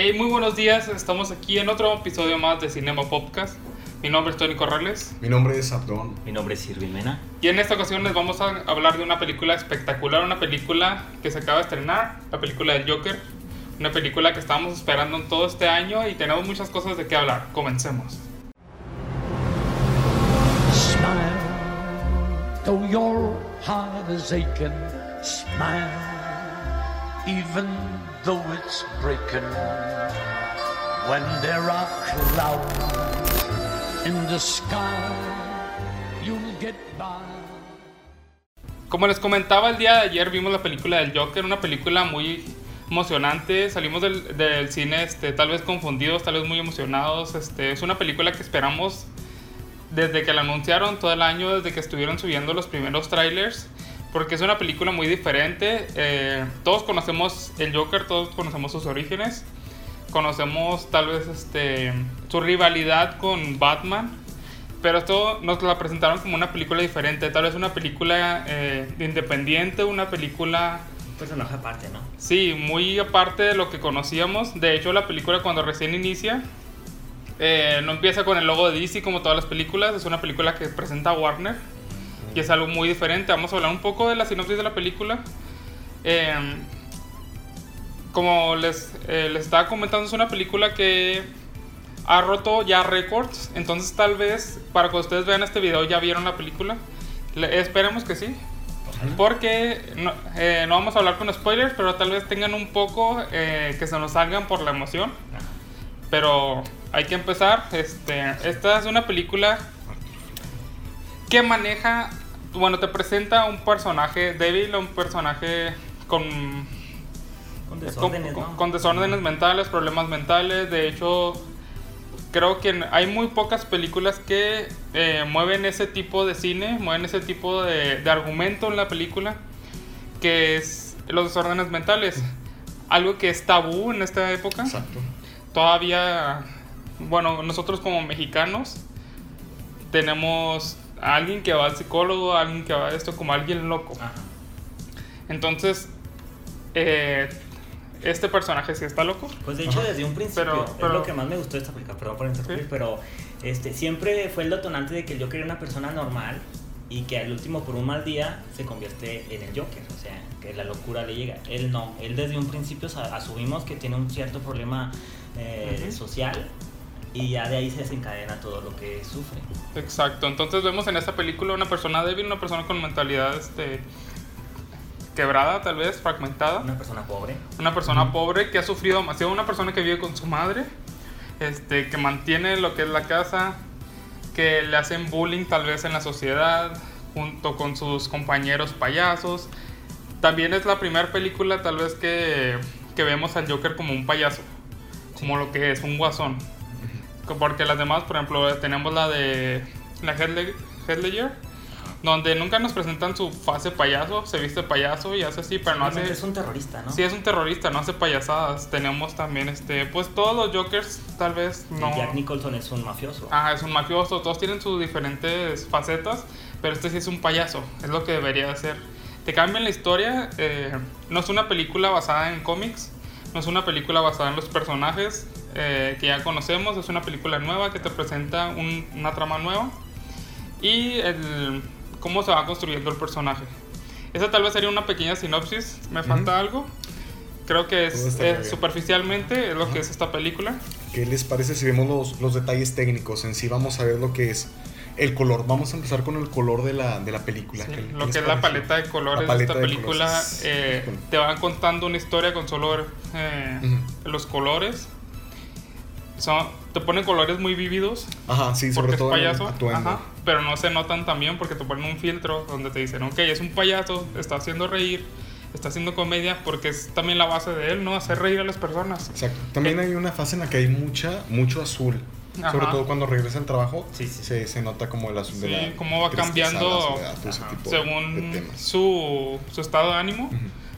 Hey, muy buenos días, estamos aquí en otro episodio más de Cinema Podcast. Mi nombre es Tony Corrales Mi nombre es Abdón. Mi nombre es Irvin Mena. y en esta ocasión les vamos a hablar de una película espectacular, una película que se acaba de estrenar, la película del Joker, una película que estábamos esperando en todo este año y tenemos muchas cosas de qué hablar. Comencemos. Smile, though your heart is aching. Smile, even though it's breaking. When there are clouds in the sky, you'll get by. Como les comentaba el día de ayer vimos la película del Joker, una película muy emocionante. Salimos del, del cine este, tal vez confundidos, tal vez muy emocionados. Este, es una película que esperamos desde que la anunciaron todo el año, desde que estuvieron subiendo los primeros trailers. Porque es una película muy diferente. Eh, todos conocemos el Joker, todos conocemos sus orígenes. Conocemos tal vez este, su rivalidad con Batman. Pero esto nos la presentaron como una película diferente. Tal vez una película eh, independiente, una película Un personaje aparte, ¿no? Sí, muy aparte de lo que conocíamos. De hecho, la película cuando recién inicia eh, no empieza con el logo de DC como todas las películas. Es una película que presenta Warner y es algo muy diferente. Vamos a hablar un poco de la sinopsis de la película. Eh, como les, eh, les estaba comentando, es una película que ha roto ya récords. Entonces, tal vez para que ustedes vean este video ya vieron la película. Le- esperemos que sí. Porque no, eh, no vamos a hablar con spoilers, pero tal vez tengan un poco eh, que se nos salgan por la emoción. Pero hay que empezar. Este, esta es una película que maneja, bueno, te presenta un personaje débil, un personaje con, Con desórdenes, con- ¿no? con desórdenes mentales, problemas mentales. De hecho, creo que hay muy pocas películas que eh, mueven ese tipo de cine, mueven ese tipo de, de argumento en la película, que es los desórdenes mentales. Algo que es tabú en esta época. Exacto. Todavía, bueno, nosotros como mexicanos tenemos a alguien que va al psicólogo, a alguien que va a esto como alguien loco. Ajá. Entonces, eh, este personaje sí está loco. Pues de hecho, desde un principio, Pero- es lo que más me gustó de esta película, perdón por interrumpir, Sí. pero este, siempre fue el detonante de que el Joker era una persona normal y que al último, por un mal día, se convierte en el Joker, o sea, que la locura le llega. Él no, él desde un principio asumimos que tiene un cierto problema eh, social y ya de ahí se desencadena todo lo que sufre. Exacto, entonces vemos en esta película una persona débil, una persona con mentalidad este, quebrada, tal vez, fragmentada. Una persona pobre. Una persona pobre que ha sufrido demasiado, una persona que vive con su madre, este, que mantiene lo que es la casa, que le hacen bullying tal vez en la sociedad, junto con sus compañeros payasos. También es la primera película tal vez que, que vemos al Joker como un payaso, como lo que es, un guasón. Porque las demás, por ejemplo, tenemos la de la Ledger, donde nunca nos presentan su fase payaso, se viste payaso y hace así, pero no hace... Es un terrorista, ¿no? Sí, es un terrorista, no hace payasadas. Tenemos también, este, pues todos los Jokers, tal vez no. Jack Nicholson es un mafioso. Ajá, es un mafioso, todos tienen sus diferentes facetas, pero este sí es un payaso, es lo que debería de ser. Te cambian la historia, eh, no es una película basada en cómics, no es una película basada en los personajes eh, que ya conocemos, es una película nueva que te presenta un- una trama nueva y el, cómo se va construyendo el personaje. Esa tal vez sería una pequeña sinopsis, me falta algo. Creo que es, superficialmente es lo que es esta película. ¿Qué les parece si vemos los, los detalles técnicos? En sí vamos a ver lo que es el color. Vamos a empezar con el color de la, de la película. Sí, ¿Qué- qué lo que es la paleta de colores La de paleta esta de película colores. eh, te van contando una historia con solo eh, los colores. Son, te ponen colores muy vívidos Ajá, sí, sobre es todo el payaso, ajá, pero no se notan tan bien porque te ponen un filtro donde te dicen, ok, es un payaso, está haciendo reír, está haciendo comedia, porque es también la base de él, ¿no? Hacer reír a las personas. Exacto. También hay una fase en la que hay mucha, mucho azul. Sobre todo cuando regresa al trabajo, Sí, sí. Se, se nota como el azul de Sí, la cómo va cambiando soledad, Según su, su estado de ánimo,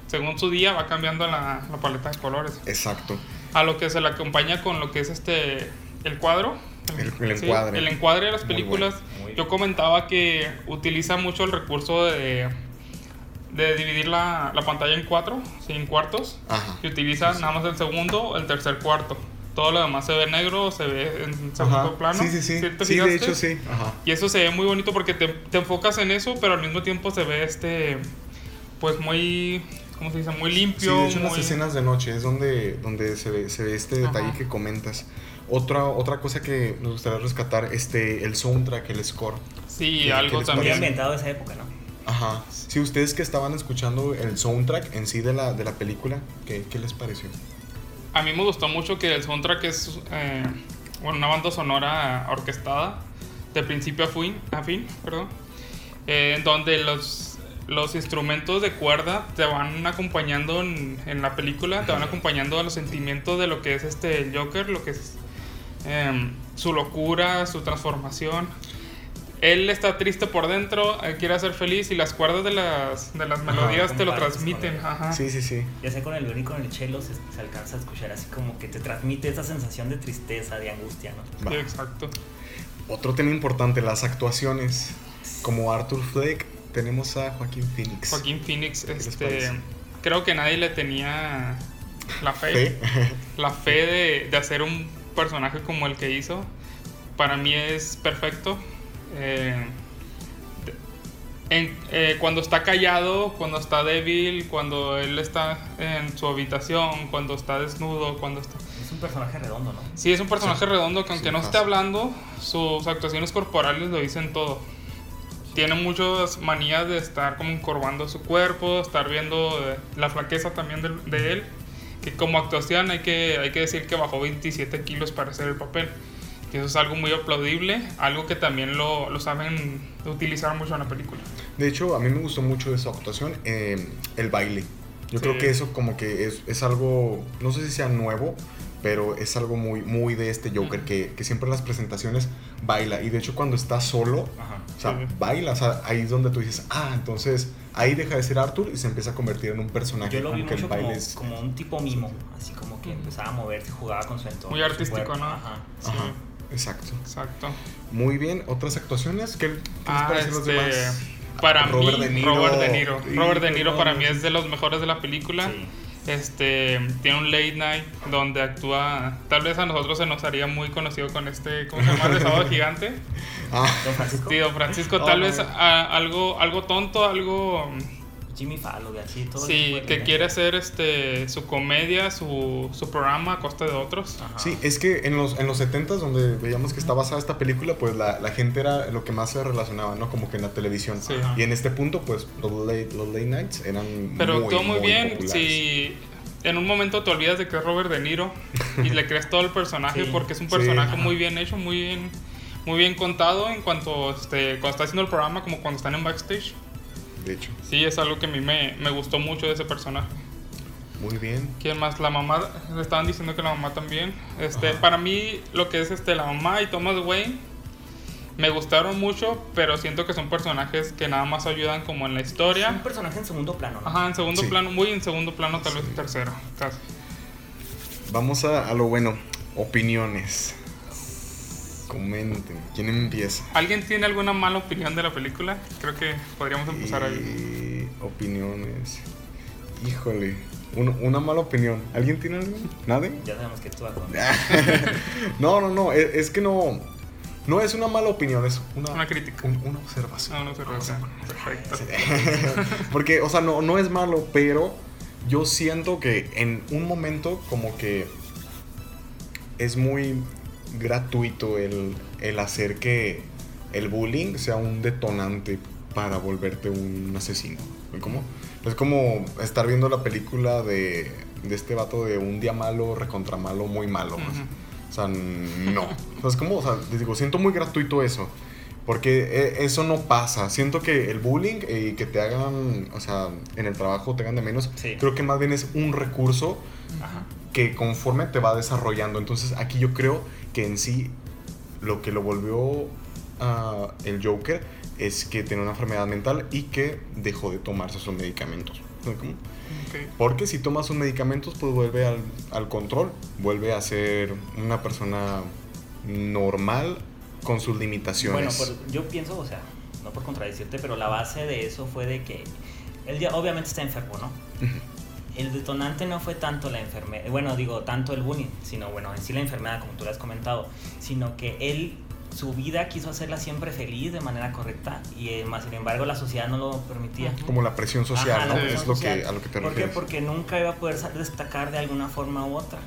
según su día, va cambiando la, la paleta de colores. Exacto. a lo que se le acompaña con lo que es este el cuadro El- el encuadre. el encuadre de las películas bueno, yo comentaba que utiliza mucho el recurso de de dividir la, la pantalla en cuatro, en cuartos. Ajá. Y utiliza nada más el segundo, el tercer cuarto. Todo lo demás se ve negro, se ve en segundo plano. Sí, sí, sí. te Sí, de hecho sí. Ajá. Y eso se ve muy bonito porque te, te enfocas en eso, pero al mismo tiempo se ve este, pues muy, ¿cómo se dice? Muy Sí, limpio. de hecho en las muy- escenas de noche es donde, donde se, ve, se ve este detalle Ajá. que comentas. Otra, otra cosa que nos gustaría rescatar, este, el soundtrack, el score. Sí, ¿Qué- algo Muy también. de esa época, ¿no? Ajá. Si ustedes que estaban escuchando el soundtrack en sí de la, de la película, ¿qué, qué les pareció? A mí me gustó mucho que el soundtrack es eh, bueno, una banda sonora orquestada de principio a fin, a fin perdón, eh, donde los, los instrumentos de cuerda te van acompañando en, en la película, te van acompañando a los sentimientos de lo que es este el Joker, lo que es em, su locura, su transformación. Él está triste por dentro, él quiere ser feliz y las cuerdas de las, de las melodías te lo transmiten. Ajá. Sí, sí, sí. Ya sea con el violín y con el cello se, se alcanza a escuchar así como que te transmite esa sensación de tristeza, de angustia, ¿no? Sí, exacto. Otro tema importante, las actuaciones. Como Arthur Fleck, tenemos a Joaquín Phoenix. Joaquín Phoenix, este, creo que nadie le tenía la fe, ¿Sí? la fe de, de hacer un personaje como el que hizo. Para mí es perfecto. Eh, en- eh, cuando está callado, cuando está débil, cuando él está en su habitación, cuando está desnudo, cuando está... Es un personaje redondo, ¿no? Sí, es un personaje Sí. redondo que aunque Sí, no esté hablando, sus actuaciones corporales lo dicen todo. Tiene muchas manías de estar como encorvando su cuerpo, estar viendo eh, la flaqueza también de, de él. Que como actuación hay que, hay que decir que bajó 27 kilos para hacer el papel. Que eso es algo muy aplaudible, algo que también lo, lo saben utilizar mucho en la película. De hecho, a mí me gustó mucho de su actuación, eh, el baile. Yo Sí. creo que eso como que es, es algo, no sé si sea nuevo, pero es algo muy, muy de este Joker, Ujú. que, que siempre en las presentaciones baila. Y de hecho cuando está solo, Ajá. o sea, Sí. baila. O sea, ahí es donde tú dices, ah, entonces ahí deja de ser Arthur y se empieza a convertir en un personaje. Yo lo vi mucho como, baile es... como un tipo mimo, así como que empezaba a moverse, jugaba con su entorno. Muy artístico. ¿no? Ajá. Sí, Ajá, exacto. exacto. Muy bien, otras actuaciones, ¿qué, qué les Ah, parecen los este, demás? Para Robert mí, De Niro. Robert De Niro. Sí, Robert De Niro para mí es de los mejores de la película. Sí. Este tiene un late night donde actúa. Tal vez a nosotros se nos haría muy conocido con este. ¿Cómo se llama? De sábado gigante. Ah, Don Francisco. Sí, don Francisco, Oh, tal vez a- algo, algo tonto, algo. Jimmy Fallon, así todo. Sí, que quiere hacer este su comedia, su, su programa a costa de otros. Ajá. Sí, es que en los, en los 70s, donde veíamos que está basada esta película, pues la, la gente era lo que más se relacionaba, ¿no? Como que en la televisión. Sí. Y en este punto, pues los late, los late nights eran Pero muy, actuó muy, bien. populares. Si en un momento te olvidas de que es Robert De Niro y le crees todo el personaje Sí. porque es un Sí, personaje muy bien hecho, muy bien, muy bien contado en cuanto este, cuando está haciendo el programa, como cuando están en backstage. De hecho, Sí, es algo que a mí me, me gustó mucho de ese personaje. muy bien. ¿Quién más? La mamá, le estaban diciendo que la mamá también. Este, Ajá. para mí, lo que es este, la mamá y Thomas Wayne me gustaron mucho, pero siento que son personajes que nada más ayudan como en la Es un historia. personaje en segundo plano, ¿no? Ajá, en segundo Sí. plano, muy en segundo plano, tal vez en tercero. casi. Vamos a, a lo bueno. Opiniones. Comenten. ¿Quién empieza? ¿Alguien tiene alguna mala opinión de la película? Creo que podríamos empezar ahí. Y... Opiniones. Híjole. Un- una mala opinión. ¿Alguien tiene algo? ¿Nadie? Ya sabemos que tú no, no, no. Es, es que no. No es una mala opinión, es una, Una crítica. un- una observación. Ah, no se Perfecto. Porque, o sea, no, no es malo, pero yo siento que en un momento como que es muy gratuito el, el hacer que el bullying sea un detonante para volverte un asesino. ¿Cómo? Es como estar viendo la película de, de este vato de un día malo, recontra malo, muy malo. O sea, no. O sea, es como, o sea, les digo, siento muy gratuito eso. Porque eh, eso no pasa. Siento que el bullying y que te hagan, o sea, en el trabajo te hagan de menos, Sí. creo que más bien es un recurso Ajá. que conforme te va desarrollando. Entonces aquí yo creo que en sí lo que lo volvió ah, el Joker es que tiene una enfermedad mental y que dejó de tomarse sus medicamentos. Porque si tomas sus medicamentos, pues vuelve al, al control, vuelve a ser una persona normal con sus limitaciones. Bueno, por- yo pienso, o sea, no por contradecirte, pero la base de eso fue de que él ya obviamente está enfermo, ¿no? El detonante no fue tanto la enfermedad, bueno, digo, tanto el bullying, sino, bueno, en sí la enfermedad, como tú lo has comentado, sino que él, su vida quiso hacerla siempre feliz de manera correcta y eh, más sin embargo la sociedad no lo permitía. Como la presión social, Ajá, ¿no? presión es lo que, a lo que te ¿Por qué? refieres. Porque nunca iba a poder destacar de alguna forma u otra.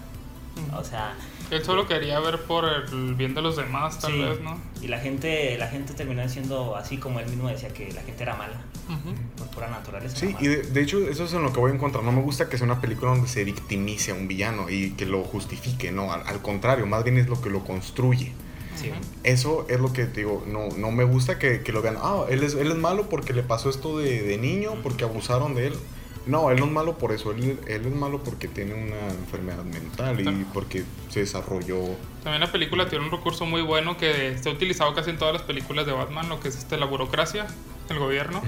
O sea, Él solo quería ver por el bien de los demás, tal sí. vez, ¿no? Y la gente, la gente terminó siendo así como él mismo decía que la gente era mala, por pura naturaleza. Sí, y de, de hecho eso es en lo que voy a encontrar. No me gusta que sea una película donde se victimice a un villano y que lo justifique, no, al, al contrario, más bien es lo que lo construye. Sí. Eso es lo que te digo, no, no me gusta que, que lo vean, ah, él es, él es malo porque le pasó esto de, de niño, porque abusaron de él. No, él no es malo por eso, él, él es malo porque tiene una enfermedad mental y porque se desarrolló... También la película tiene un recurso muy bueno que se ha utilizado casi en todas las películas de Batman, lo que es este, la burocracia, el gobierno.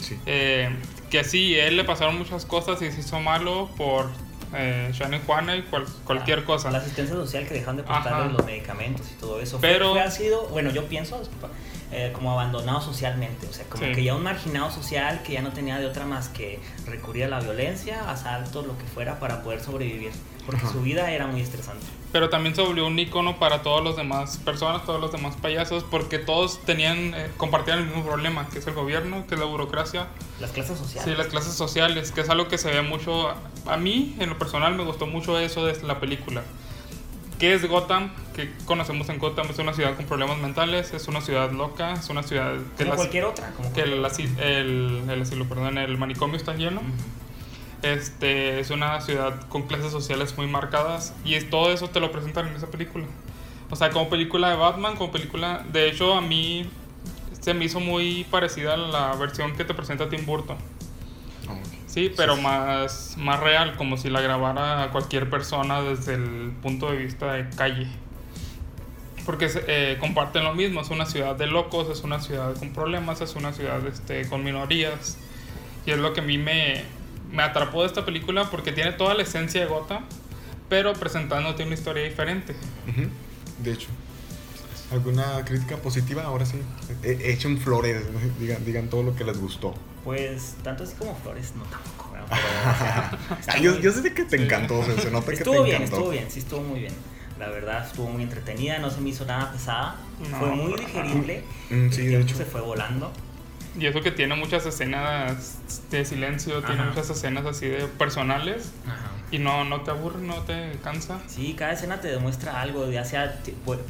Sí. Eh, que sí, él le pasaron muchas cosas y se hizo malo por eh, Shane Juana y cual- cualquier cosa. La asistencia social que dejaron de prestarle los medicamentos y todo eso. Fue- Pero- fue, ha sido, bueno, yo pienso, disculpa, eh, como abandonado socialmente. O sea, como Sí. que ya un marginado social que ya no tenía de otra más que recurrir a la violencia, asaltos, lo que fuera, para poder sobrevivir. Porque Ajá. su vida era muy estresante. Pero también se volvió un icono para todos los demás personas, todos los demás payasos, porque todos tenían, eh, compartían el mismo problema, que es el gobierno, que es la burocracia, Las clases sociales. sí, las clases sociales, que es algo que se ve mucho. A mí, en lo personal, me gustó mucho eso de la película. ¿Qué es Gotham? Que conocemos en Gotham, es una ciudad con problemas mentales, es una ciudad loca, es una ciudad que, como cualquier otra. Como que el, el, el asilo, perdón, el manicomio está lleno. Este, es una ciudad con clases sociales muy marcadas y es, todo eso te lo presentan en esa película. O sea, como película de Batman, como película... De hecho, a mí se me hizo muy parecida a la versión que te presenta Tim Burton. Sí, pero sí. Más, más real, como si la grabara cualquier persona desde el punto de vista de calle. Porque eh, comparten lo mismo, es una ciudad de locos, es una ciudad con problemas, es una ciudad este, con minorías. Y es lo que a mí me, me atrapó de esta película porque tiene toda la esencia de Gotham, pero presentándote una historia diferente. Ujú, De hecho. ¿Alguna crítica positiva? Ahora sí. E- echen flores, digan, digan todo lo que les gustó. Pues tanto así como Flores, no tampoco. Pero, o sea, Ah, yo, muy- yo sé que te encantó, se, se nota que te Estuvo bien, encantó. estuvo bien, sí estuvo muy bien. La verdad estuvo muy entretenida, no se me hizo nada pesada. No, fue muy digerible. Mm, sí, el de hecho. se fue volando. Y eso que tiene muchas escenas de silencio, tiene muchas escenas así de personales Ajá. Y no, no te aburre, no te cansa. Sí, cada escena te demuestra algo, ya sea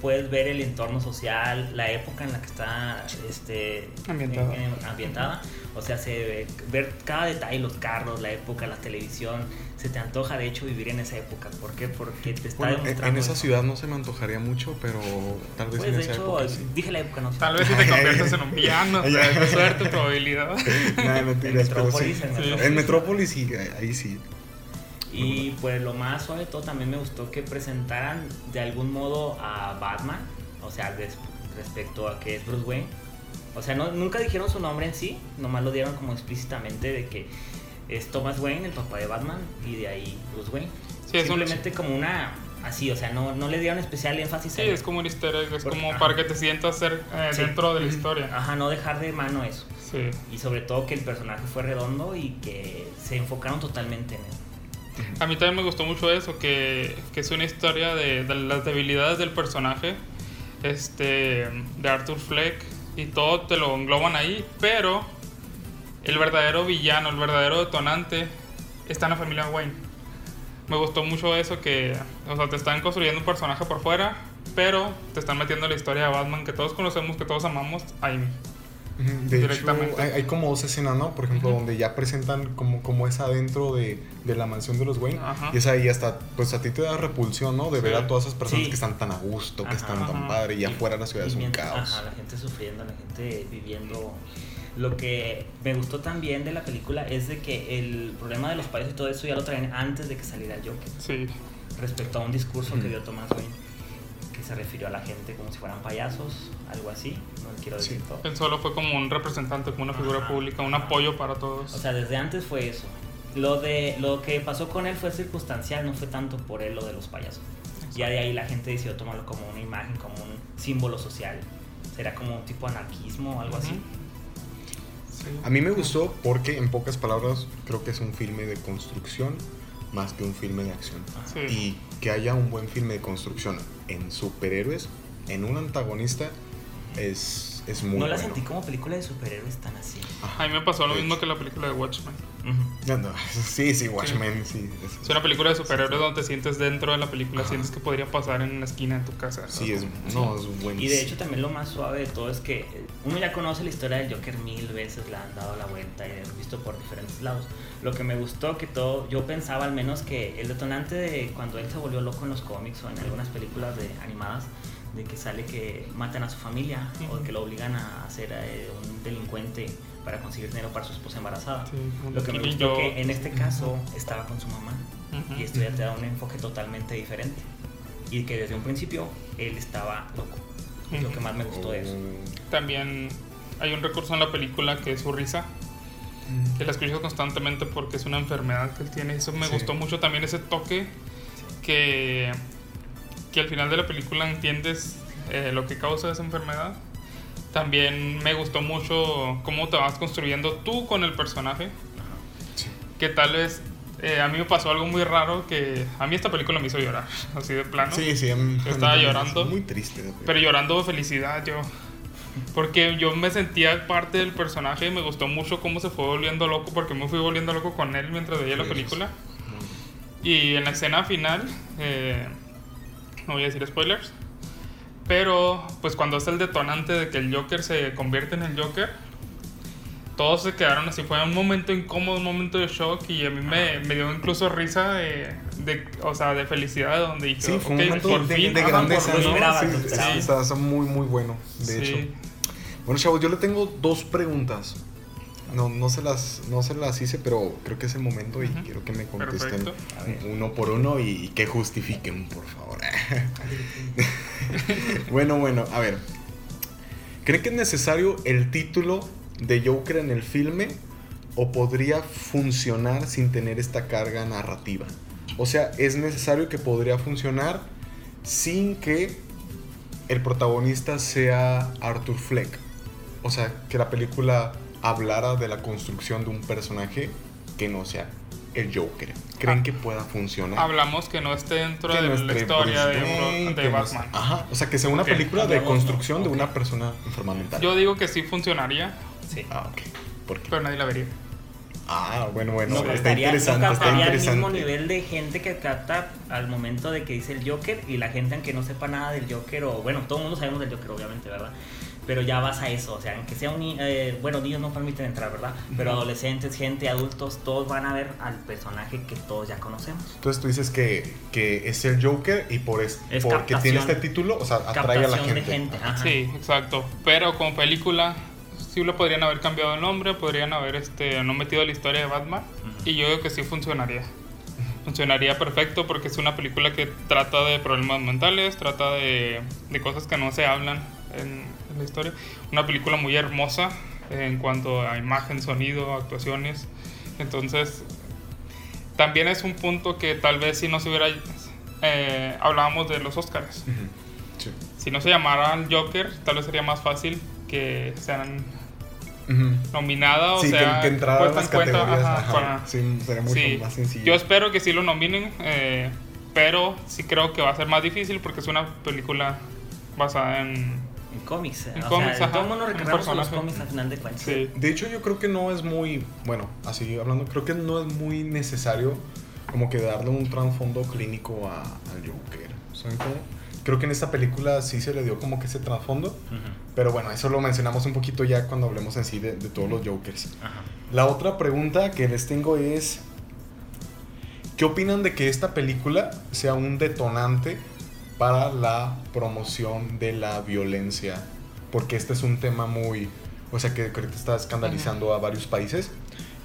puedes ver el entorno social, la época en la que está este, Ambientada. en- en- ambientada. O sea, se ve- ver cada detalle, los carros, la época, la televisión, se te antoja de hecho vivir en esa época. ¿Por qué? Porque te está Bueno, en, demostrando. en esa eso. ciudad no se me antojaría mucho, pero tal vez Pues en de esa hecho, época sí. dije la época, no sé. Tal vez si te conviertes en un villano, o sea, suerte, probabilidad. Nah, En pero sí. Metrópolis, en Sí. Metrópolis. En Metrópolis sí, ahí sí. Y pues lo más suave de todo también me gustó que presentaran de algún modo a Batman, o sea, des- respecto a que es Bruce Wayne. O sea, no, nunca dijeron su nombre en sí, nomás lo dieron como explícitamente de que es Thomas Wayne, el papá de Batman, y de ahí Bruce Wayne. Sí, un- Simplemente como una, así, o sea, no, no le dieron especial énfasis Sí, a él. es como un easter egg, es Porque- como ajá. para que te sientas ser, eh, Sí. dentro de la historia. Ajá, no dejar de mano eso. Sí. Y sobre todo que el personaje fue redondo y que se enfocaron totalmente en él. A mí también me gustó mucho eso, que, es una historia de, las debilidades del personaje, este, de Arthur Fleck, y todo te lo engloban ahí, pero el verdadero villano, el verdadero detonante, está en la familia Wayne. Me gustó mucho eso que, o sea, te están construyendo un personaje por fuera, pero te están metiendo la historia de Batman que todos conocemos, que todos amamos, ahí. Ujú, De hecho, Directamente. hay, hay como dos escenas, ¿no? Por ejemplo, Ujú. donde ya presentan como, como es adentro de, de la mansión de los Wayne. Ajá. Y es ahí hasta, pues a ti te da repulsión, ¿no? De ver Sí. a todas esas personas Sí. que están tan a gusto, que Ajá. están tan padre, y Y- afuera la ciudad es un mientras- caos. Ajá, la gente sufriendo, la gente viviendo. Lo que me gustó también de la película es de que el problema de los payasos y todo eso ya lo traen antes de que saliera Joker. Sí. Respecto a un discurso que Ujú. dio Thomas Wayne, que se refirió a la gente como si fueran payasos, algo así. No quiero decir Sí. todo. Él solo fue como un representante, como una figura Ajá. pública, un apoyo para todos. O sea, desde antes fue eso. Lo, de, lo que pasó con él fue circunstancial, no fue tanto por él lo de los payasos. Ya de ahí la gente decidió tomarlo como una imagen, como un símbolo social. Será como un tipo anarquismo o algo así. Ujú. A mí me gustó porque, en pocas palabras, creo que es un filme de construcción más que un filme de acción. Sí. Y que haya un buen filme de construcción en superhéroes, en un antagonista, es, es muy no la bueno. sentí como película de superhéroes tan así. Ajá. A mí me pasó lo De mismo hecho. que la película de Watchmen. No, no, sí, sí, Watchmen, sí. es- Es una película de superhéroes donde te sientes dentro de la película, Ajá. sientes que podría pasar en una esquina de tu casa. Sí, es, no, es buenísimo. Y de hecho también lo más suave de todo es que eh, uno ya conoce la historia del Joker mil veces, la han dado la vuelta y la han visto por diferentes lados. Lo que me gustó que todo, yo pensaba al menos que el detonante de cuando él se volvió loco en los cómics o en algunas películas de animadas, de que sale que matan a su familia o que lo obligan a ser eh, un delincuente para conseguir dinero para su esposa embarazada. Sí, Lo que me gustó que en este caso estaba con su mamá Ujú. y esto ya te da un enfoque totalmente diferente. Y que desde un principio él estaba loco. Es lo que más me gustó de eso. Oh. También hay un recurso en la película que es su risa, que la escuchas constantemente porque es una enfermedad que él tiene. Eso me Sí. gustó mucho también ese toque que, que al final de la película entiendes eh, lo que causa esa enfermedad. También me gustó mucho cómo te vas construyendo tú con el personaje. Que tal vez eh, a mí me pasó algo muy raro que a mí esta película me hizo llorar, así de plano. Sí, sí. a mí- Yo estaba a mí- llorando. Muy triste. Pero película. llorando de felicidad yo. Porque yo me sentía parte del personaje y me gustó mucho cómo se fue volviendo loco porque me fui volviendo loco con él mientras veía la película. Y en la escena final, eh, no voy a decir spoilers, pero pues cuando es el detonante de que el Joker se convierte en el Joker, todos se quedaron así, fue un momento incómodo, un momento de shock y a mí me, me dio incluso risa de, de, o sea, de felicidad donde dije, Sí, fue "Ok, un momento por de, fin, de ajá, grandeza, ¿no? Sí, sí, está muy, muy bueno, de Sí. hecho. Bueno, chavos, yo le tengo dos preguntas. No, no, se las, no se las hice, pero creo que es el momento y quiero que me contesten Perfecto. Uno por uno y, que justifiquen, por favor. bueno, bueno, a ver. ¿Creen que es necesario el título de Joker en el filme o podría funcionar sin tener esta carga narrativa? O sea, es necesario que podría funcionar sin que el protagonista sea Arthur Fleck. O sea, que la película hablara de la construcción de un personaje que no sea el Joker. ¿Creen Ah. que pueda funcionar? Hablamos que no esté dentro Que de no la esté historia de, de no Batman. esté- Ajá, o sea, que sea una Ok, película de ¿no? construcción de Ok. una persona enferma mental. Yo digo que sí funcionaría, Sí. Ah, ok. ¿Por qué? pero nadie la vería. Ah, bueno, bueno, no está captaría, no interesante, está interesante. mismo nivel de gente que capta al momento de que dice el Joker y la gente aunque no sepa nada del Joker o bueno, todo el mundo sabemos del Joker obviamente, ¿verdad? Pero ya vas a eso, o sea, aunque sea un ni- eh, bueno, niños no permiten entrar, ¿verdad? Pero adolescentes, gente, adultos, todos van a ver al personaje que todos ya conocemos. Entonces tú dices que, que es el Joker y por es, Es porque tiene este título, o sea, atrae a la gente. de gente, Ajá. Sí, exacto. Pero como película, sí le podrían haber cambiado el nombre, podrían haber este, no metido la historia de Batman. Y yo digo que sí funcionaría. Funcionaría perfecto porque es una película que trata de problemas mentales, trata de, de cosas que no se hablan en, en la historia. Una película muy hermosa en cuanto a imagen, sonido, actuaciones. Entonces, también es un punto que tal vez si no se hubiera... eh, hablábamos de los Oscars. Sí. Si no se llamaran Joker, tal vez sería más fácil que sean Ujú. nominada o Sí, que- sea que, entrara en las en cuenta, categorías. ajá, ajá, para- sí, sería mucho más sencillo. Yo espero que sí lo nominen, eh, pero sí creo que va a ser más difícil porque es una película basada en... En cómics, En o cómics, sea, ajá, todo el mundo un recreamos a los cómics al final de cuentas. Sí, De hecho, yo creo que no es muy, bueno, así hablando, creo que no es muy necesario como que darle un trasfondo clínico a- al Joker. ¿Saben cómo? Creo que en esta película sí se le dio como que ese trasfondo, Ujú, pero bueno, eso lo mencionamos un poquito ya cuando hablemos en sí de, de todos los Jokers. ajá. La otra pregunta que les tengo es, ¿qué opinan de que esta película sea un detonante para la promoción de la violencia? Porque este es un tema muy, o sea, que ahorita está escandalizando a varios países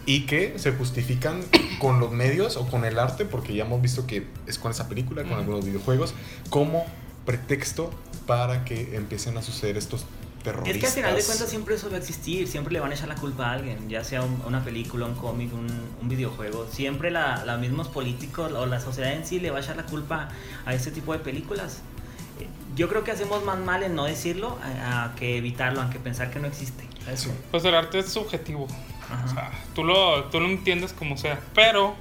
y que se justifican con los medios o con el arte, porque ya hemos visto que es con esa película, con algunos videojuegos, como pretexto para que empiecen a suceder estos terroristas. Es que al final de cuentas siempre eso va a existir, siempre le van a echar la culpa a alguien, ya sea un- una película, un cómic, un, un videojuego. Siempre la, los mismos políticos o la sociedad en sí le va a echar la culpa a este tipo de películas. Yo creo que hacemos más mal en no decirlo a, a que evitarlo, aunque pensar que no existe. Pues el arte es subjetivo. Ajá. O sea, tú lo, tú lo entiendes como sea. Pero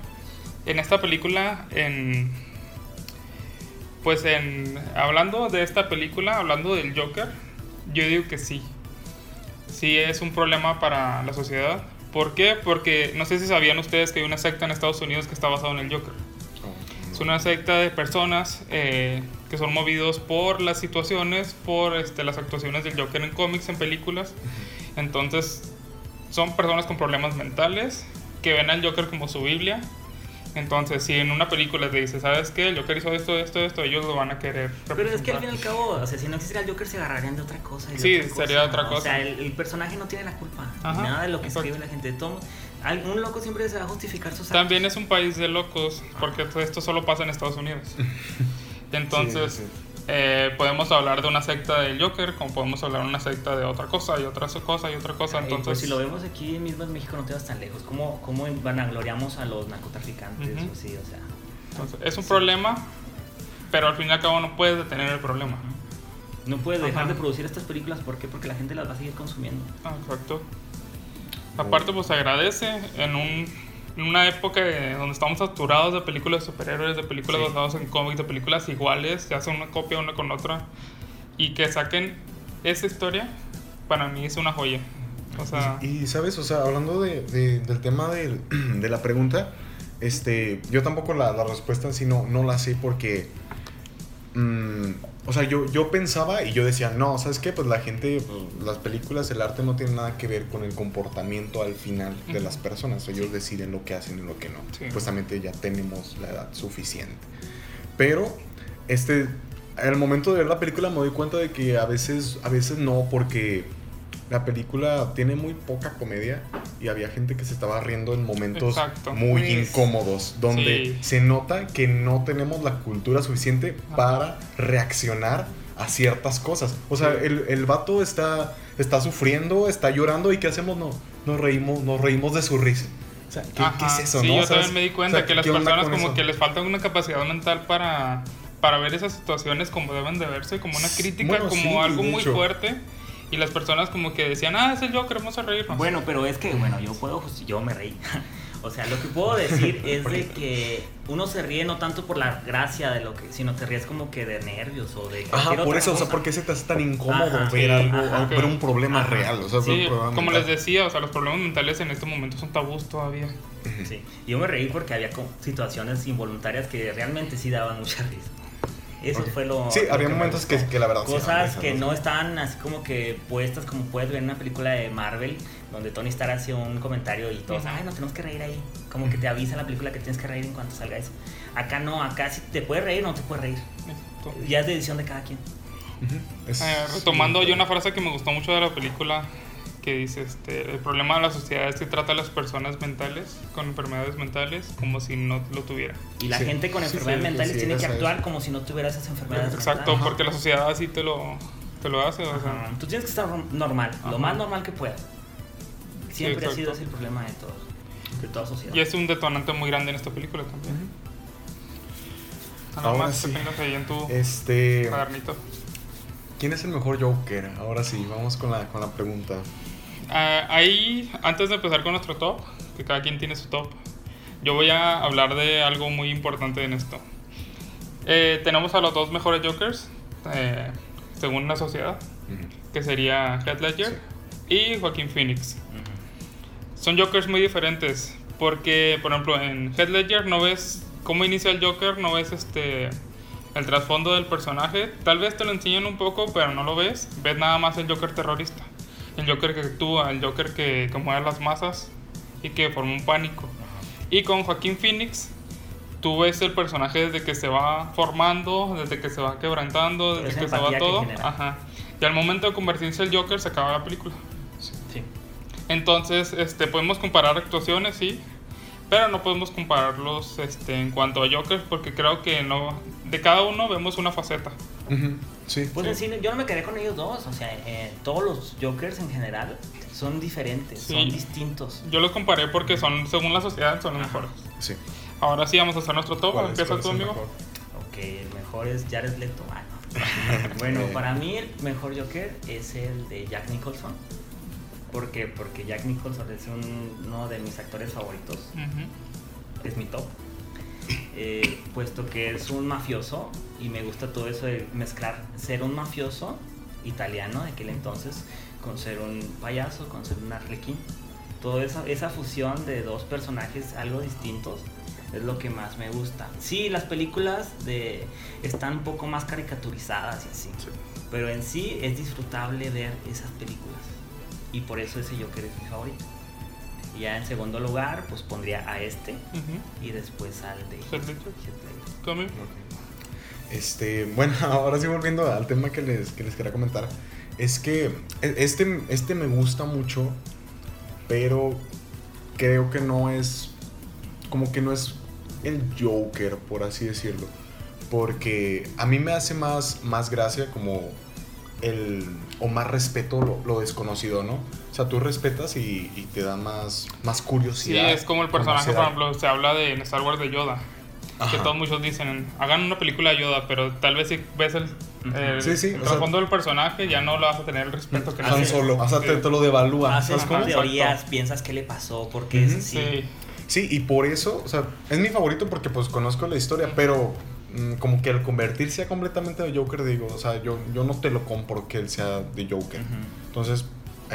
en esta película, en. Pues en. Hablando de esta película, hablando del Joker, yo digo que sí. Sí es un problema para la sociedad. ¿Por qué? Porque no sé si sabían ustedes que hay una secta en Estados Unidos que está basada en el Joker. Es una secta de personas eh, que son movidos por las situaciones, por este, las actuaciones del Joker en cómics, en películas. Entonces, son personas con problemas mentales que ven al Joker como su Biblia. Entonces, si en una película te dice, ¿sabes qué? El Joker hizo esto, esto, esto, ellos lo van a querer. Pero es que al fin y al cabo, o sea, si no existiera el Joker, se agarrarían de otra cosa. y de Sí, otra sería otra O cosa. sea, el, el personaje no tiene la culpa. Ajá, nada de lo que exacto. escribe la gente. Todo, un loco siempre se va a justificar sus actos. También es un país de locos, porque todo esto solo pasa en Estados Unidos. Entonces, Sí, sí. Eh, podemos hablar de una secta del Joker, como podemos hablar de una secta de otra cosa, y otra cosa, y otra cosa. Ay, Entonces, pues si lo vemos aquí mismo en México, no te vas tan lejos. ¿Cómo, cómo vanagloriamos a los narcotraficantes? Ujú. o sí, o sea. entonces, es un problema, pero al fin y al cabo no puedes detener el problema. No puedes dejar Ajá. de producir estas películas. ¿Por qué? Porque la gente las va a seguir consumiendo. Ah, exacto. Aparte, pues agradece en, un, en una época de- donde estamos saturados de películas de superhéroes, de películas Sí. basadas en cómics, de películas iguales, que hacen una copia una con otra, y que saquen esa historia, para mí es una joya. O sea, Y sabes, o sea, hablando de, de- del tema del- de la pregunta, este, yo tampoco la, la respuesta en sí no, no la sé porque, mm, o sea, yo, yo pensaba y yo decía, no, ¿sabes qué? Pues la gente, pues, las películas, el arte no tiene nada que ver con el comportamiento al final de las personas, ellos deciden lo que hacen y lo que no. Sí. Supuestamente ya tenemos la edad suficiente. Pero, este, al momento de ver la película me doy cuenta de que a veces, a veces no, porque la película tiene muy poca comedia y había gente que se estaba riendo en momentos Exacto. muy Pues, incómodos, donde sí. se nota que no tenemos la cultura suficiente Ajá. para reaccionar a ciertas cosas. O sea, Sí. el, el vato está, está sufriendo, está llorando y ¿qué hacemos? No, nos reímos, nos reímos de su risa. O sea, ¿qué, es eso? Sí, no? yo también me di cuenta o sea, que las ¿qué onda personas como eso? que les falta una capacidad mental para, para ver esas situaciones como deben de verse, como una crítica, Bueno, como sí, algo muy fuerte. Y las personas como que decían, ah, es el Joker, vamos a reírnos. Bueno, pero es que, bueno, yo puedo, justi- yo me reí. O sea, lo que puedo decir es de que uno se ríe no tanto por la gracia de lo que, sino te ríes como que de nervios o de Ajá, por otra eso, o sea, cosa. ¿por qué se te hace tan incómodo Ajá, ver sí, algo, ajá. ver un problema Ajá. real? O sea, Sí, un problema como mental. les decía, o sea, los problemas mentales en este momento son tabús todavía. Sí, yo me reí porque había situaciones involuntarias que realmente sí daban mucha risa. Eso fue lo. Sí, lo había me momentos que- que la verdad sí Cosas que ¿no? estaban así como que puestas como puedes ver en una película de Marvel, donde Tony Stark hace un comentario y todos, ay, nos tenemos que reír ahí. Como que te avisa la película que tienes que reír en cuanto salga eso. Acá no, acá sí te puedes reír o no te puedes reír. Ya es decisión de cada quien. Es- Eh, retomando yo una frase que me gustó mucho de la película que dice este el problema de la sociedad es que trata a las personas mentales con enfermedades mentales como si no lo tuvieran. Y la Sí. gente con enfermedades sí, mentales sí, tiene que actuar como si no tuviera esas enfermedades. Exacto, mentales. porque la sociedad así te lo te lo hace, o sea. Tú tienes que estar normal, Ajá. lo más normal que puedas. Siempre ha sido ese el problema de todos, de toda sociedad. y es un detonante muy grande en esta película también. Nada Ahora más sí. ahí en tu Este, cuadernito. ¿quién es el mejor Joker? Ahora sí, vamos con la, con la pregunta. Ah, ahí, antes de empezar con nuestro top, que cada quien tiene su top, yo voy a hablar de algo muy importante en esto. Eh, tenemos a los dos mejores Jokers, eh, según la sociedad, Ujú. que sería Heath Ledger y Joaquín Phoenix. Ujú. Son Jokers muy diferentes, porque, por ejemplo, en Heath Ledger no ves cómo inicia el Joker, no ves este el trasfondo del personaje. Tal vez te lo enseñan un poco, pero no lo ves. Ves nada más el Joker terrorista, el Joker que actúa, el Joker que, que mueve a las masas y que forma un pánico. Y con Joaquín Phoenix, tú ves el personaje desde que se va formando, desde que se va quebrantando, desde que se va todo. Ajá. Y al momento de convertirse el Joker, se acaba la película. Sí. Entonces, este, podemos comparar actuaciones, sí, pero no podemos compararlos este, en cuanto a Joker, porque creo que no, de cada uno vemos una faceta. Ujú. Sí. Pues en Sí. cine, yo no me quedé con ellos dos, o sea, eh, todos los Jokers en general son diferentes, Sí. son distintos. Yo los comparé porque son, según la sociedad, son los Ajá. mejores. Sí. Ahora sí vamos a hacer nuestro top. ¿Cuál es- Empieza tú, amigo. mejor? Ok, el mejor es Jared Leto. Ah, no. bueno, Eh. para mí el mejor Joker es el de Jack Nicholson. ¿Por qué? Porque Jack Nicholson es un- uno de mis actores favoritos. Es mi top. Eh, puesto que es un mafioso y me gusta todo eso de mezclar ser un mafioso italiano de aquel entonces con ser un payaso, con ser un arlequín. Toda esa, esa fusión de dos personajes algo distintos es lo que más me gusta. Sí, las películas de, están un poco más caricaturizadas y así, pero en sí es disfrutable ver esas películas y por eso ese Joker es mi favorito. Y ya en segundo lugar, pues pondría a este y después al de Heath Ledger. Heath Ledger. ¿Tú, amigo? Este, bueno, ahora sí volviendo al tema que les, que les quería comentar. Es que e- este, este me gusta mucho, pero creo que no es. Como que no es el Joker, por así decirlo. Porque a mí me hace más, más gracia como el. o más respeto lo, lo desconocido, ¿no? O sea, tú respetas y, y te da más, más Sí, curiosidad. es como el personaje, por ejemplo, se habla de en Star Wars de Yoda. Que todos muchos dicen, hagan una película de Yoda, pero tal vez si ves el, el, Sí, sí, el sea- trasfondo del personaje, ya no le vas a tener el respeto que le Solo, o sea, te, te lo devalúa. Haces ¿sabes cómo? teorías, Exacto. piensas qué le pasó, por qué Ujú, es así. Sí. Sí, y por eso, o sea, es mi favorito porque pues conozco la historia, pero mm, como que al convertirse a completamente de Joker, digo, o sea, yo, yo no te lo compro que él sea de Joker. Entonces,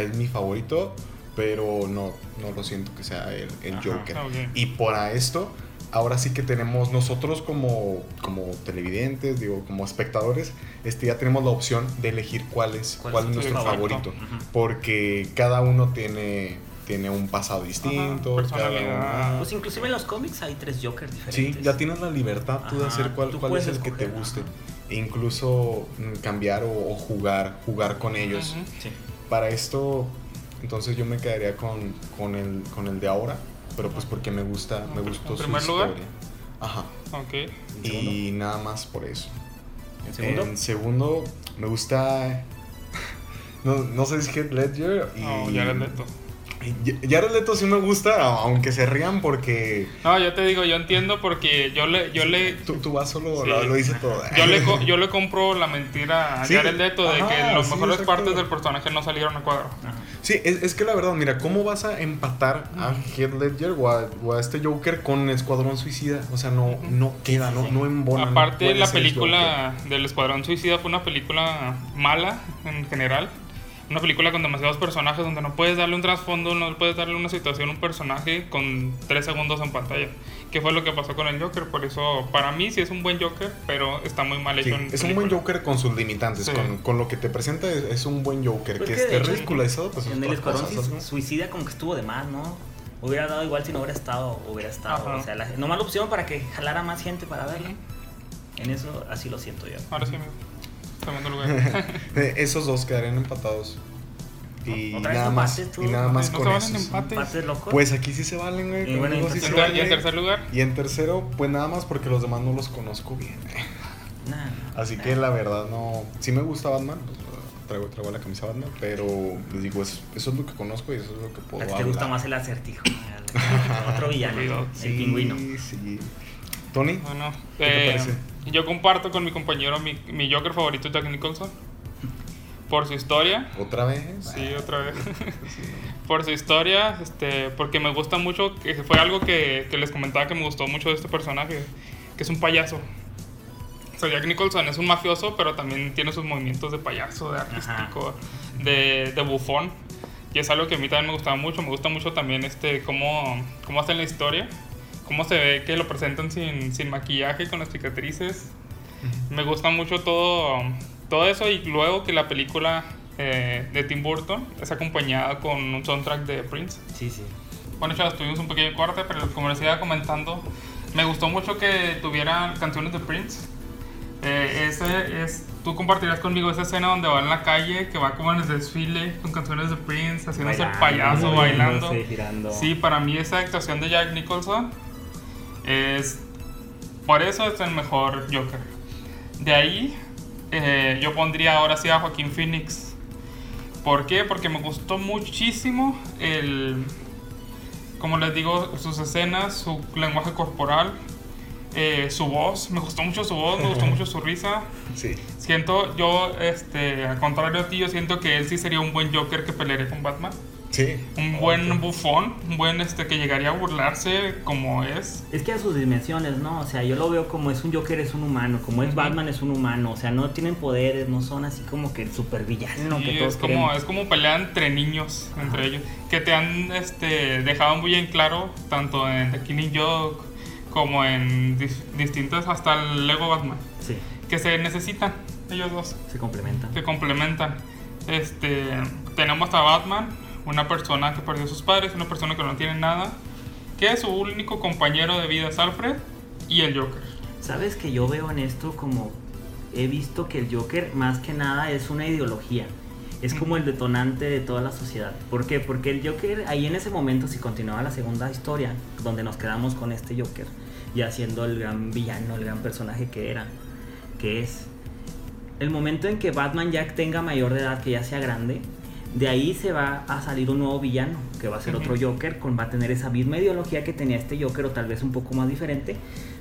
es mi favorito, pero no, no lo siento que sea el, el Ajá, Joker. ok. Y por a esto, ahora sí que tenemos nosotros como, como televidentes, digo, como espectadores, este, ya tenemos la opción de elegir cuál es, ¿Cuál cuál, es nuestro favorito? Porque cada uno tiene, tiene un pasado distinto. cada uno- Pues inclusive en los cómics hay tres Jokers Sí, diferentes. ya tienes la libertad tú de hacer cuál, cuál es el que te guste. E incluso mm, cambiar o, o jugar, jugar con ellos. Sí. Para esto, entonces yo me quedaría con, con, el, con el de ahora, pero pues porque me gusta, me En gustó su primer lugar. historia. Ajá. Ok. ¿En segundo? Y nada más por eso. ¿En segundo? En segundo, me gusta. No, no sé si es Ledger y. Oh, Leto. Jared Leto sí me gusta, aunque se rían porque. No, yo te digo, yo entiendo porque yo le, yo le, Tú, tú vas solo, Sí. lo, lo dice todo. yo le, co- yo le compro la mentira a Sí. Jared Leto de Ajá, que las sí, mejores exacto. partes del personaje no salieron a cuadro. Ajá. Sí, es, es que la verdad, mira, ¿cómo vas a empatar a Heath Ledger o a, o a este Joker con Escuadrón Suicida? O sea, no, no queda, no, no embona. Aparte, la película del Escuadrón Suicida fue una película mala en general. Una película con demasiados personajes donde no puedes darle un trasfondo, no puedes darle una situación a un personaje con tres segundos en pantalla. Que fue lo que pasó con el Joker. Por eso, para mí sí es un buen Joker, pero está muy mal Sí, hecho en es un buen película. Joker con sus limitantes, Sí. con, con lo que te presenta es, es un buen Joker, que esté ridiculizado, pues es en el Escuadrón Suicida como que estuvo de más, ¿no? Hubiera dado igual si no hubiera estado, hubiera estado. Ajá. O sea, la, nomás la opción para que jalara más gente para verla. En eso así lo siento yo. Ahora sí, amigo. Segundo lugar. Eh, Esos dos quedarían empatados. Y ¿Otra vez nada más, tú? y nada más ¿No con se valen esos. empates? ¿Empates locos? Pues aquí sí se valen, güey. Y bueno, sí en tercer lugar, Y en tercero, pues nada más porque los demás no los conozco bien. Nah, Así nah. que la verdad no. Sí me gusta Batman, pues, traigo, traigo la camisa Batman, pero les digo, es- eso es lo que conozco y eso es lo que puedo A ti te gusta más el acertijo. Otro villano, el Sí, pingüino. Sí, sí. Tony, Bueno, ¿Qué te eh, parece? yo comparto con mi compañero mi, mi Joker favorito, Jack Nicholson. Por su historia. otra vez. Sí, otra vez. Sí. por su historia, este, porque me gusta mucho, que fue algo que, que les comentaba que me gustó mucho de este personaje, que es un payaso. O sea, Jack Nicholson es un mafioso, pero también tiene sus movimientos de payaso, de artístico, de, de bufón. Y es algo que a mí también me gustaba mucho. Me gusta mucho también este, cómo, cómo hacen la historia, cómo se ve que lo presentan sin, sin maquillaje, con las cicatrices. Me gusta mucho todo, todo eso y luego que la película eh, de Tim Burton es acompañada con un soundtrack de Prince. Sí, sí. Bueno, chavos, tuvimos un pequeño corte, pero como les iba comentando, me gustó mucho que tuvieran canciones de Prince. Eh, ese es, tú compartirás conmigo esa escena donde va en la calle, que va como en el desfile con canciones de Prince, haciéndose el payaso, bailando. Sí, para mí esa actuación de Jack Nicholson es... Por eso es el mejor Joker. De ahí eh, yo pondría ahora sí a Joaquín Phoenix. ¿Por qué? Porque me gustó muchísimo el... Como les digo, sus escenas, su lenguaje corporal, eh, su voz. Me gustó mucho su voz, me gustó mucho su risa. Sí. Siento, yo, este, al contrario a ti, yo siento que él sí sería un buen Joker que pelearía con Batman. Sí. Un buen bufón, un buen este que llegaría a burlarse como es. Es que a sus dimensiones, ¿no? O sea, yo lo veo como es un Joker, es un humano, como es Batman, es un humano. O sea, no tienen poderes, no son así como que el supervillano Sí, que todos es como queremos. es como pelea entre niños, entre ellos, que te han este dejado muy en claro tanto en The Killing Joke como en dis- distintas hasta el Lego Batman, Sí, que se necesitan ellos dos. se complementan. se complementan. Este, tenemos a Batman, una persona que perdió a sus padres, una persona que no tiene nada, que su único compañero de vida es Alfred y el Joker. Sabes que yo veo en esto como he visto que el Joker más que nada es una ideología. Es como el detonante de toda la sociedad. ¿Por qué? Porque el Joker ahí en ese momento, si continuaba la segunda historia, donde nos quedamos con este Joker, ya siendo el gran villano, el gran personaje que era, que es, el momento en que Batman ya tenga mayor de edad, que ya sea grande, de ahí se va a salir un nuevo villano, que va a ser Ujú. otro Joker, con, va a tener esa misma ideología que tenía este Joker, o tal vez un poco más diferente,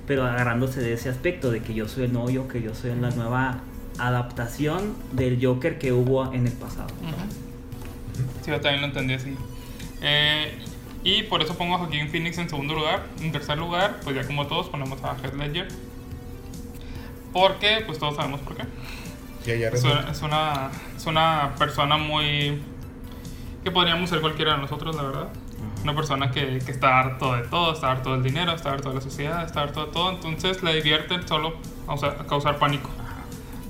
pero agarrándose de ese aspecto, de que yo soy el nuevo Joker, yo soy la nueva adaptación del Joker que hubo en el pasado. Sí, yo también lo entendí así. Eh, y por eso pongo a Joaquín Phoenix en segundo lugar. En tercer lugar, pues ya como todos ponemos a Heath Ledger. Porque, pues todos sabemos por qué. Es una, es una, es una persona muy... que podríamos ser cualquiera de nosotros, la verdad. Una persona que, que está harto de todo, está harto del dinero, está harto de la sociedad, está harto de todo. Entonces le divierte solo causar, causar pánico.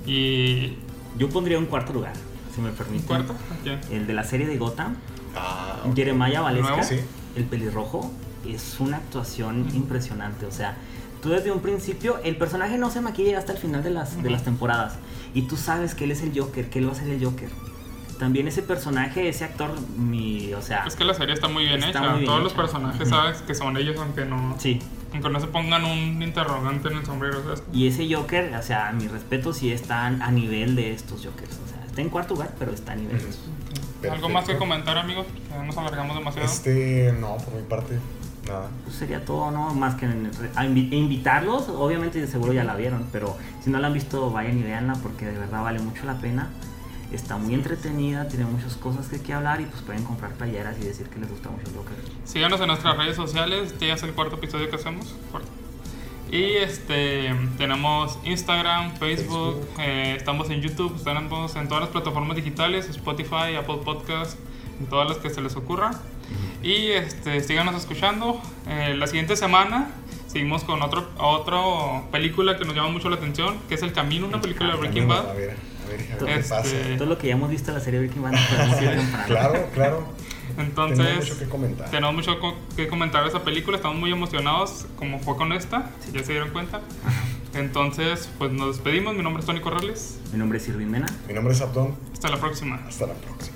Y... Yo pondría un cuarto lugar, si me permite. ¿Cuarto? ¿A? El de la serie de Gotham, Ah, Jeremiah Valesca, ¿Nuevo? El pelirrojo, es una actuación impresionante. O sea, tú desde un principio, el personaje no se maquilla hasta el final de las, de las temporadas. Y tú sabes que él es el Joker, que él va a ser el Joker. También ese personaje, ese actor, mi, o sea, Es que la serie está muy bien Está hecha. muy bien Todos los hecha. personajes Ujú. sabes que son ellos, aunque no, sí. aunque no se pongan un interrogante en el sombrero. ¿sabes? Y ese Joker, o sea, a mi respeto, sí está a nivel de estos Jokers. O sea, está en cuarto lugar, pero está a nivel de esos. ¿Algo más que Perfecto. comentar, amigos? Nos alargamos demasiado. Este, no, por mi parte, nada. Pues sería todo, ¿no? Más que en- a invi- invitarlos, obviamente de seguro ya la vieron, pero si no la han visto, vayan y véanla porque de verdad vale mucho la pena. Está muy entretenida, tiene muchas cosas que, que hablar y pues pueden comprar playeras y decir que les gusta mucho el Joker. Síganos en nuestras redes sociales. Este ya es el cuarto episodio que hacemos. Cuarto. Y este tenemos Instagram, Facebook, Facebook. eh, estamos en YouTube, estamos en todas las plataformas digitales, Spotify, Apple Podcast, en todas las que se les ocurra. Y este, síganos escuchando. Eh, la siguiente semana seguimos con otro, otro película que nos llama mucho la atención, que es El Camino, una película de Breaking A Bad. ver, a ver, a ver qué Este, pasa. Todo lo que ya hemos visto en la serie Breaking Bad. Claro, claro. Entonces, Tenemos mucho que comentar. tenemos mucho que comentar de esa película. Estamos muy emocionados, como fue con esta, si ya se dieron cuenta. Entonces, pues nos despedimos. Mi nombre es Tony Corrales. Mi nombre es Irving Mena. Mi nombre es Abdón. Hasta la próxima. Hasta la próxima.